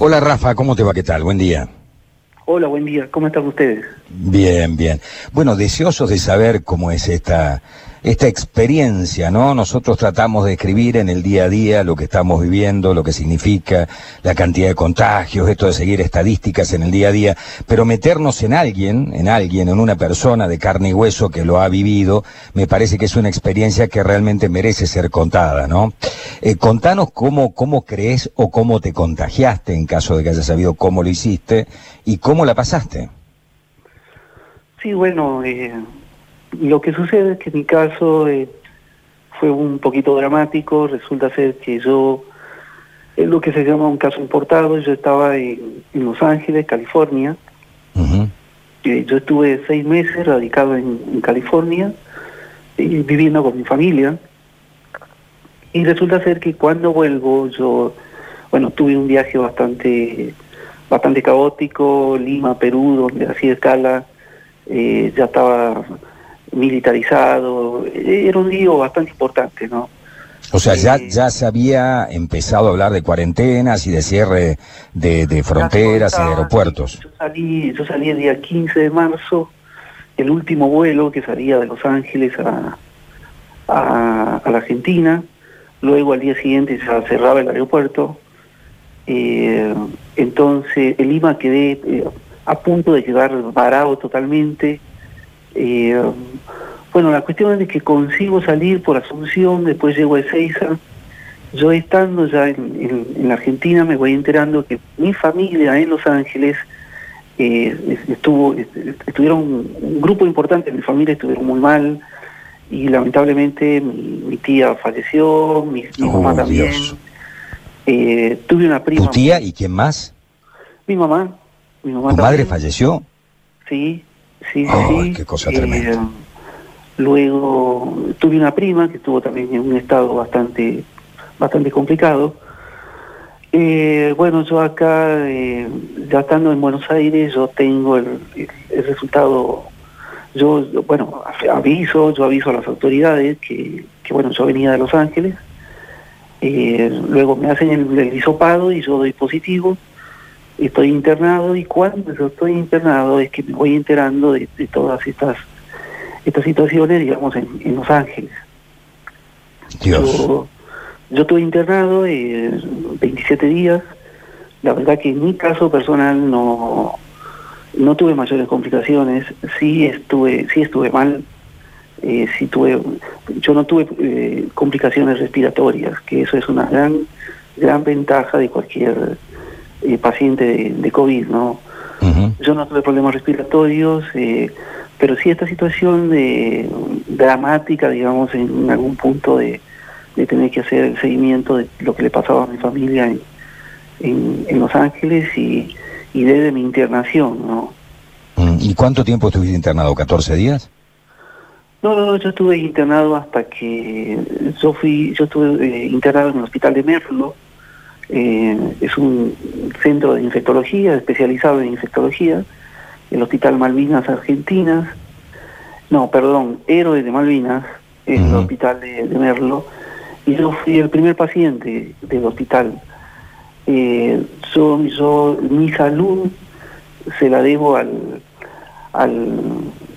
Hola Rafa, ¿cómo te va? ¿Qué tal? Buen día. Hola, buen día. ¿Cómo están ustedes? Bien, bien. Bueno, deseosos de saber cómo es esta esta experiencia, ¿no? Nosotros tratamos de escribir en el día a día lo que estamos viviendo, lo que significa la cantidad de contagios, esto de seguir estadísticas en el día a día, pero meternos en alguien, en alguien, en una persona de carne y hueso que lo ha vivido, me parece que es una experiencia que realmente merece ser contada, ¿no? Eh, contanos cómo, cómo crees o cómo te contagiaste en caso de que hayas sabido cómo lo hiciste y cómo la pasaste. Sí, bueno, eh, lo que sucede es que mi caso eh, fue un poquito dramático, resulta ser que yo, es lo que se llama un caso importado, yo estaba en, Los Ángeles, California, y yo estuve seis meses radicado en, California, viviendo con mi familia, y resulta ser que cuando vuelvo yo, bueno, tuve un viaje bastante, bastante caótico, Lima, Perú, donde hacía escala, eh, ya estaba militarizado, era un lío bastante importante, ¿no? O sea, ya, eh, ya se había empezado a hablar de cuarentenas y de cierre de, fronteras y de aeropuertos. Yo salí, yo salí el día 15 de marzo, el último vuelo que salía de Los Ángeles a, a, la Argentina, luego al día siguiente se cerraba el aeropuerto, eh, entonces en Lima quedé eh, a punto de quedar varado totalmente, eh, bueno, la cuestión es que consigo salir por Asunción, después llego a Ezeiza. Yo estando ya en, la Argentina me voy enterando que mi familia en Los Ángeles eh, estuvo, estuvieron un, grupo importante de mi familia estuvieron muy mal y lamentablemente mi, tía falleció, mi, mamá oh, también. Eh, tuve una prima. ¿Tu tía y quién más? Mi mamá. Mi mamá ¿Tu madre falleció? Sí, sí, sí. Qué cosa tremenda. Eh, luego tuve una prima que estuvo también en un estado bastante, bastante complicado. Eh, bueno, yo acá, eh, ya estando en Buenos Aires, yo tengo el, resultado, yo, bueno, aviso, yo aviso a las autoridades que, que bueno, yo venía de Los Ángeles, luego me hacen el, el hisopado y yo doy positivo, estoy internado y cuando yo estoy internado es que me voy enterando de, todas estas estas situaciones, digamos, en, Los Ángeles. Yo, estuve internado eh, 27 días. La verdad que en mi caso personal no, no tuve mayores complicaciones. Sí estuve, sí estuve mal. Eh, sí tuve, yo no tuve eh, complicaciones respiratorias, que eso es una gran, gran ventaja de cualquier eh, paciente de, COVID, ¿no? Yo no tuve problemas respiratorios, eh, pero sí esta situación de, dramática, digamos, en algún punto de, tener que hacer el seguimiento de lo que le pasaba a mi familia en, en, Los Ángeles y, y desde mi internación, ¿no? Mm, ¿Y cuánto tiempo estuviste internado? ¿14 días? No, no, no, yo estuve internado hasta que yo fui, yo estuve eh, internado en el hospital de Merlo, eh, es un centro de infectología, especializado en infectología, el Hospital Malvinas Argentinas, no, perdón, Héroes de Malvinas, el Hospital de, Merlo, y yo fui el primer paciente del hospital. Eh, yo, yo, mi salud se la debo al, al,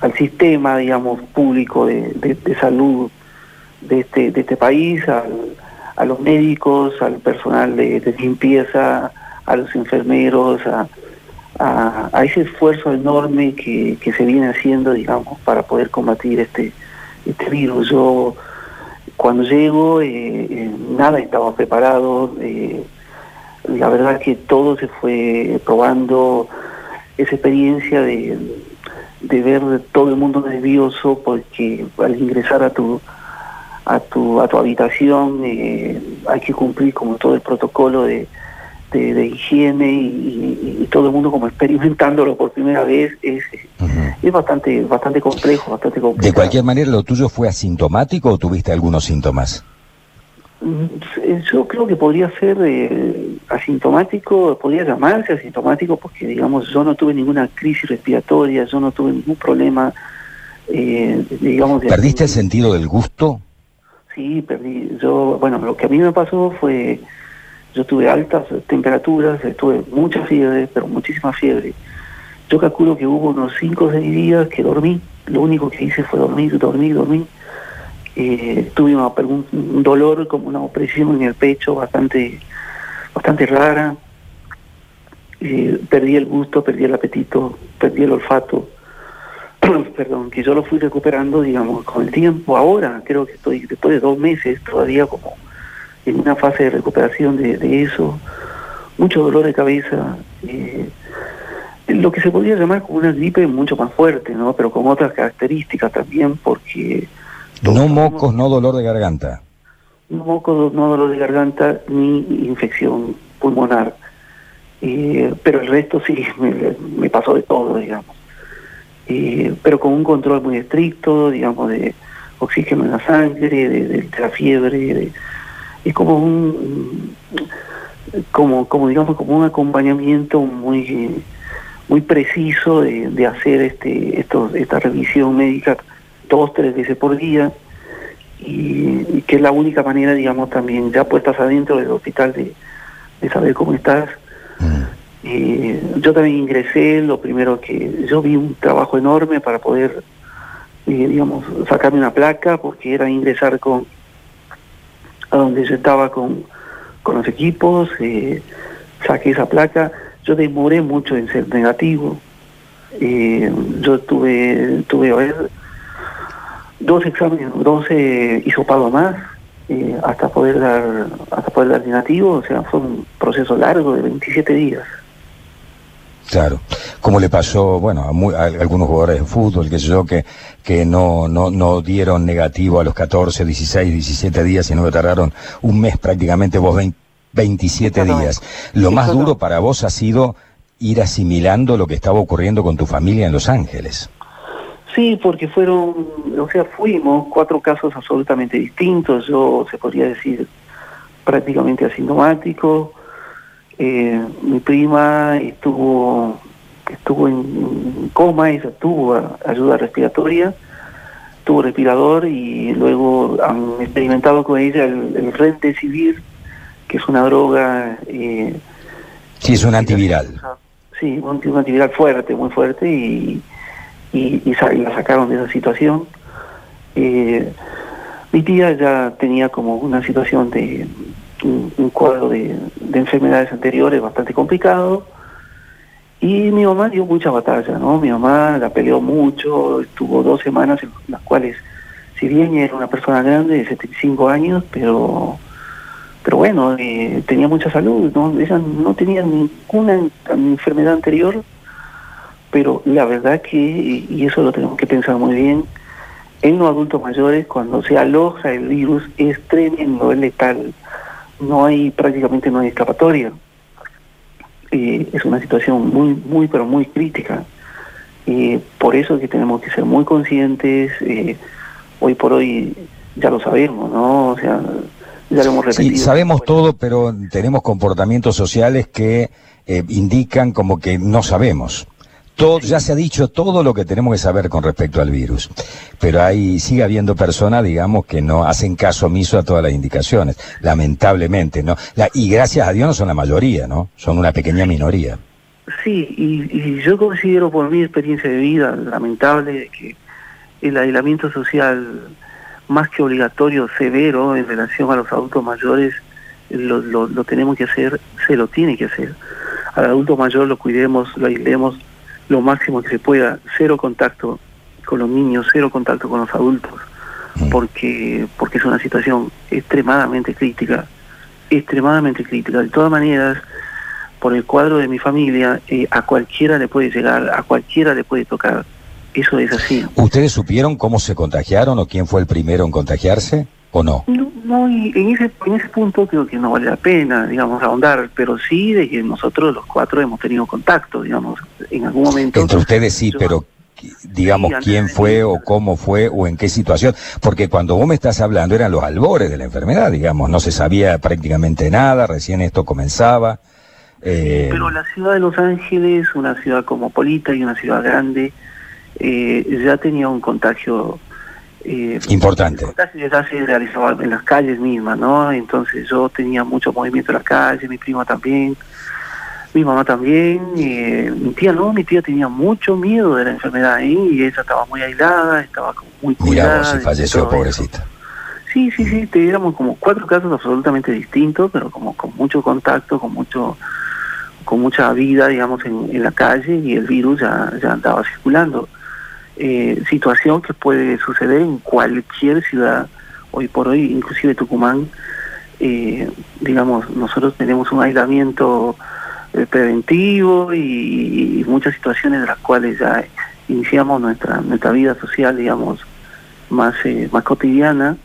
al sistema, digamos, público de, de, salud de este, de este país, al, a los médicos, al personal de, limpieza, a los enfermeros, a, ese esfuerzo enorme que, se viene haciendo, digamos, para poder combatir este, este virus. Yo, cuando llego, eh, eh, nada estaba preparado. Eh, la verdad que todo se fue probando esa experiencia de, de ver todo el mundo nervioso porque al ingresar a tu a tu, a tu habitación, eh, hay que cumplir como todo el protocolo de, de, higiene y, todo el mundo como experimentándolo por primera vez es, es bastante, bastante complejo, bastante complejo. De cualquier manera, ¿lo tuyo fue asintomático o tuviste algunos síntomas? Mm, yo creo que podría ser eh, asintomático, podría llamarse asintomático porque, digamos, yo no tuve ninguna crisis respiratoria, yo no tuve ningún problema, eh, digamos... ¿Perdiste el sentido del gusto? Sí, perdí. Yo, bueno, lo que a mí me pasó fue, yo tuve altas temperaturas, tuve mucha fiebre, pero muchísima fiebre. Yo calculo que hubo unos 5 o 6 días que dormí, lo único que hice fue dormir, dormir, dormir. Eh, tuve un dolor como una opresión en el pecho bastante, bastante rara. Eh, perdí el gusto, perdí el apetito, perdí el olfato. Perdón, que yo lo fui recuperando, digamos, con el tiempo. Ahora creo que estoy, después de dos meses, todavía como en una fase de recuperación de, eso. Mucho dolor de cabeza. Eh, lo que se podría llamar como una gripe mucho más fuerte, ¿no? Pero con otras características también, porque... No mocos, no dolor de garganta. No mocos, no dolor de garganta, ni infección pulmonar. Eh, pero el resto sí, me, pasó de todo, digamos. Eh, pero con un control muy estricto, digamos, de oxígeno en la sangre, de, la fiebre, es como un como digamos como un acompañamiento muy muy preciso de, hacer este esta revisión médica dos, tres veces por día, y, que es la única manera, digamos, también ya puestas adentro del hospital de, saber cómo estás. Mm. yo también ingresé, lo primero que yo vi un trabajo enorme para poder, eh, digamos, sacarme una placa, porque era ingresar con, a donde yo estaba con, con los equipos, eh, saqué esa placa yo demoré mucho en ser negativo. Eh, yo tuve, tuve a dos exámenes, dos eh, hisopados más eh, hasta poder dar hasta poder dar negativo, o sea, fue un proceso largo de 27 días. Claro, como le pasó, bueno, a, algunos jugadores de fútbol, que sé yo, que, que no, no, no dieron negativo a los 14, 16, 17 días, sino que tardaron un mes prácticamente, vos 20, 27 días. Lo más duro para vos ha sido ir asimilando lo que estaba ocurriendo con tu familia en Los Ángeles. Sí, porque fueron, o sea, fuimos cuatro casos absolutamente distintos. Yo, se podría decir, prácticamente asintomático. Eh, mi prima estuvo estuvo en coma, ella tuvo ayuda respiratoria, tuvo respirador y luego han experimentado con ella el, el civil que es una droga... Eh, sí, es un antiviral. Sí, un, antiviral fuerte, muy fuerte, y, y, la sacaron de esa situación. Eh, mi tía ya tenía como una situación de un, cuadro de, enfermedades anteriores bastante complicado, y mi mamá dio mucha batalla, ¿no? Mi mamá la peleó mucho, estuvo dos semanas en las cuales, si bien era una persona grande de 75 años, pero pero bueno, eh, tenía mucha salud, ¿no? ella no tenía ninguna enfermedad anterior, pero la verdad que, y eso lo tenemos que pensar muy bien, en los adultos mayores cuando se aloja el virus es tremendo, es letal, no hay prácticamente no hay escapatoria. Eh, es una situación muy, muy, pero muy crítica. Eh, por eso que tenemos que ser muy conscientes, hoy por hoy ya lo sabemos, ¿no? O sea, Sí, sabemos todo, pero tenemos comportamientos sociales que eh, indican como que no sabemos. Ya se ha dicho todo lo que tenemos que saber con respecto al virus, pero ahí sigue habiendo personas, digamos, que no hacen caso omiso a todas las indicaciones, lamentablemente, ¿no? y gracias a Dios no son la mayoría, ¿no? Son una pequeña minoría. Sí, y, y yo considero por mi experiencia de vida lamentable que el aislamiento social más que obligatorio, severo en relación a los adultos mayores, lo, lo, tenemos que hacer, se lo tiene que hacer. Al adulto mayor lo cuidemos, lo aislemos lo máximo que se pueda, cero contacto con los niños, cero contacto con los adultos, mm. porque, porque es una situación extremadamente crítica, extremadamente crítica. De todas maneras, por el cuadro de mi familia, eh, a cualquiera le puede llegar, a cualquiera le puede tocar eso es así. ¿Ustedes supieron cómo se contagiaron o quién fue el primero en contagiarse o no? No, en, ese, en ese punto creo que no vale la pena, digamos, ahondar, pero sí de que nosotros los cuatro hemos tenido contacto, digamos, en algún momento. Entre ustedes sí, pero digamos, quién fue o cómo fue o en qué situación, porque cuando vos me estás hablando eran los albores de la enfermedad, digamos, no se sabía prácticamente nada, recién esto comenzaba. Eh... Pero la ciudad de Los Ángeles, una ciudad cosmopolita y una ciudad grande, eh, ya tenía un contagio Eh, Importante. ya se realizaba en las calles mismas, ¿no? Entonces yo tenía mucho movimiento en las calles, mi prima también, mi mamá también, eh, mi tía no, mi tía tenía mucho miedo de la enfermedad ahí y ella estaba muy aislada, estaba como muy cuidada. Mira vos, falleció, pobrecita. Sí, sí, sí, teníamos como cuatro casos absolutamente distintos, pero como con mucho contacto, con mucho con mucha vida, digamos, en, en la calle y el virus ya, ya andaba circulando. Eh, situación que puede suceder en cualquier ciudad hoy por hoy, inclusive Tucumán. Eh, digamos, nosotros tenemos un aislamiento eh, preventivo y, muchas situaciones de las cuales ya iniciamos nuestra nuestra vida social, digamos, más más cotidiana,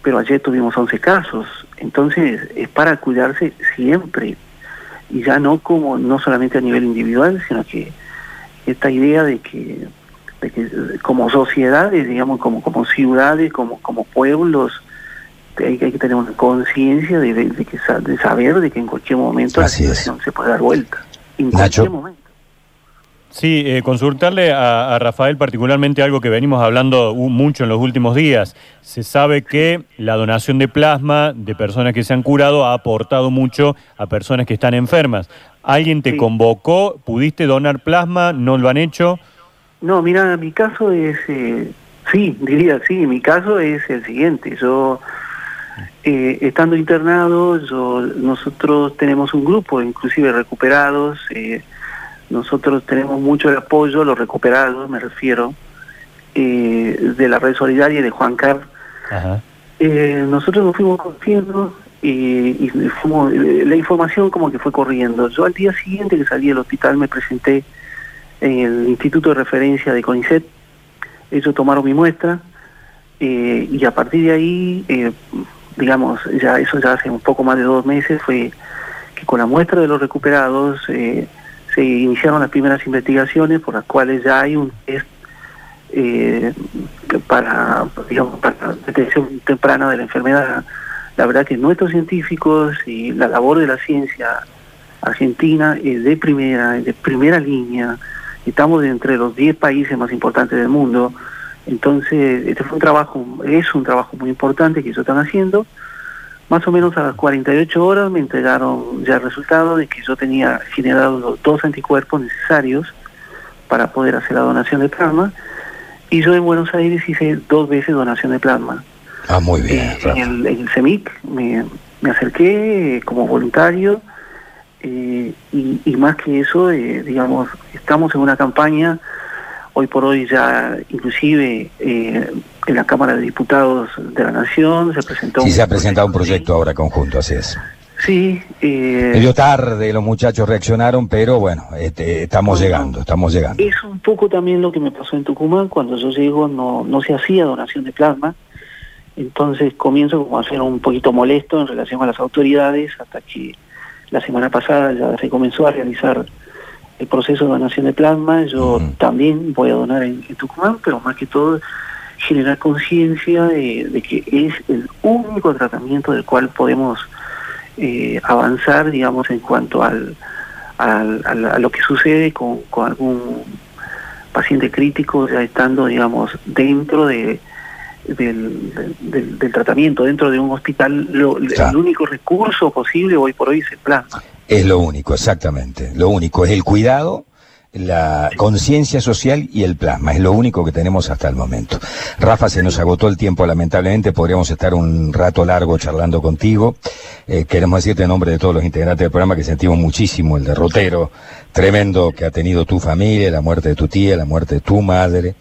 pero ayer tuvimos 11 casos, entonces es para cuidarse siempre y ya no como no solamente a nivel individual, sino que esta idea de que de que como sociedades, digamos, como, como ciudades, como, como pueblos, hay, que tener una conciencia de, de, que, de saber de que en cualquier momento la situación se puede dar vuelta. En cualquier momento. Sí, eh, consultarle a, a, Rafael particularmente algo que venimos hablando mucho en los últimos días. Se sabe que la donación de plasma de personas que se han curado ha aportado mucho a personas que están enfermas. ¿Alguien te convocó? ¿Pudiste donar plasma? ¿No lo han hecho? No, mira, mi caso es, eh, sí, diría sí, mi caso es el siguiente. Yo, eh, estando internado, yo, nosotros tenemos un grupo, inclusive recuperados, eh, nosotros tenemos mucho el apoyo, los recuperados, me refiero, de la red solidaria de Juan Carlos. nosotros nos fuimos conociendo y fuimos, la información como que fue corriendo. Yo al día siguiente que salí del hospital me presenté en el Instituto de Referencia de CONICET. Ellos tomaron mi muestra eh, y a partir de ahí, eh, digamos, ya eso ya hace un poco más de dos meses, fue que con la muestra de los recuperados eh, se iniciaron las primeras investigaciones por las cuales ya hay un test para, digamos, para detección temprana de la enfermedad. La verdad que nuestros científicos y la labor de la ciencia argentina es de primera, de primera línea, Estamos entre los 10 países más importantes del mundo. Entonces, este fue un trabajo, es un trabajo muy importante que ellos están haciendo. Más o menos a las 48 horas me entregaron ya el resultado de que yo tenía generado los dos anticuerpos necesarios para poder hacer la donación de plasma. Y yo en Buenos Aires hice dos veces donación de plasma. Ah, muy bien. Eh, en, el, CEMIC me, me acerqué eh, como voluntario eh, y, más que eso, eh, digamos, estamos en una campaña, hoy por hoy ya inclusive eh, en la Cámara de Diputados de la Nación se presentó... Sí, se ha presentado un proyecto ahora conjunto, así es. Sí. Eh, Medio tarde los muchachos reaccionaron, pero bueno, este, estamos llegando, estamos llegando. Es un poco también lo que me pasó en Tucumán, cuando yo llego no, no se hacía donación de plasma, entonces comienzo como a ser un poquito molesto en relación a las autoridades hasta que la semana pasada ya se comenzó a realizar el proceso de donación de plasma. Yo también voy a donar en, Tucumán, pero más que todo generar conciencia de, que es el único tratamiento del cual podemos eh, avanzar, digamos, en cuanto al, al, a lo que sucede con, con algún paciente crítico, ya estando, digamos, dentro de del, del, tratamiento dentro de un hospital, el único recurso posible hoy por hoy es el plasma. Es lo único, exactamente. Lo único es el cuidado la conciencia social y el plasma. Es lo único que tenemos hasta el momento. Rafa, se nos agotó el tiempo, lamentablemente. Podríamos estar un rato largo charlando contigo. Eh, queremos decirte en nombre de todos los integrantes del programa que sentimos muchísimo el derrotero tremendo que ha tenido tu familia, la muerte de tu tía, la muerte de tu madre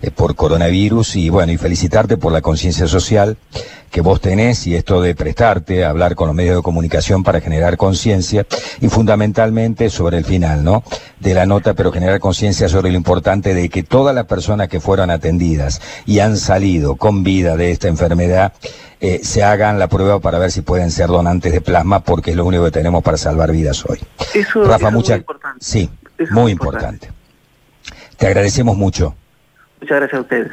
eh, por coronavirus y bueno, y felicitarte por la conciencia social que vos tenés y esto de prestarte a hablar con los medios de comunicación para generar conciencia y fundamentalmente sobre el final, ¿no? De la nota, pero generar conciencia sobre lo importante de que todas las personas que fueron atendidas y han salido con vida de esta enfermedad eh, se hagan la prueba para ver si pueden ser donantes de plasma porque es lo único que tenemos para salvar vidas hoy. Eso, Rafa, muy importante. Sí, muy, importante. Te agradecemos mucho. Muchas gracias a ustedes.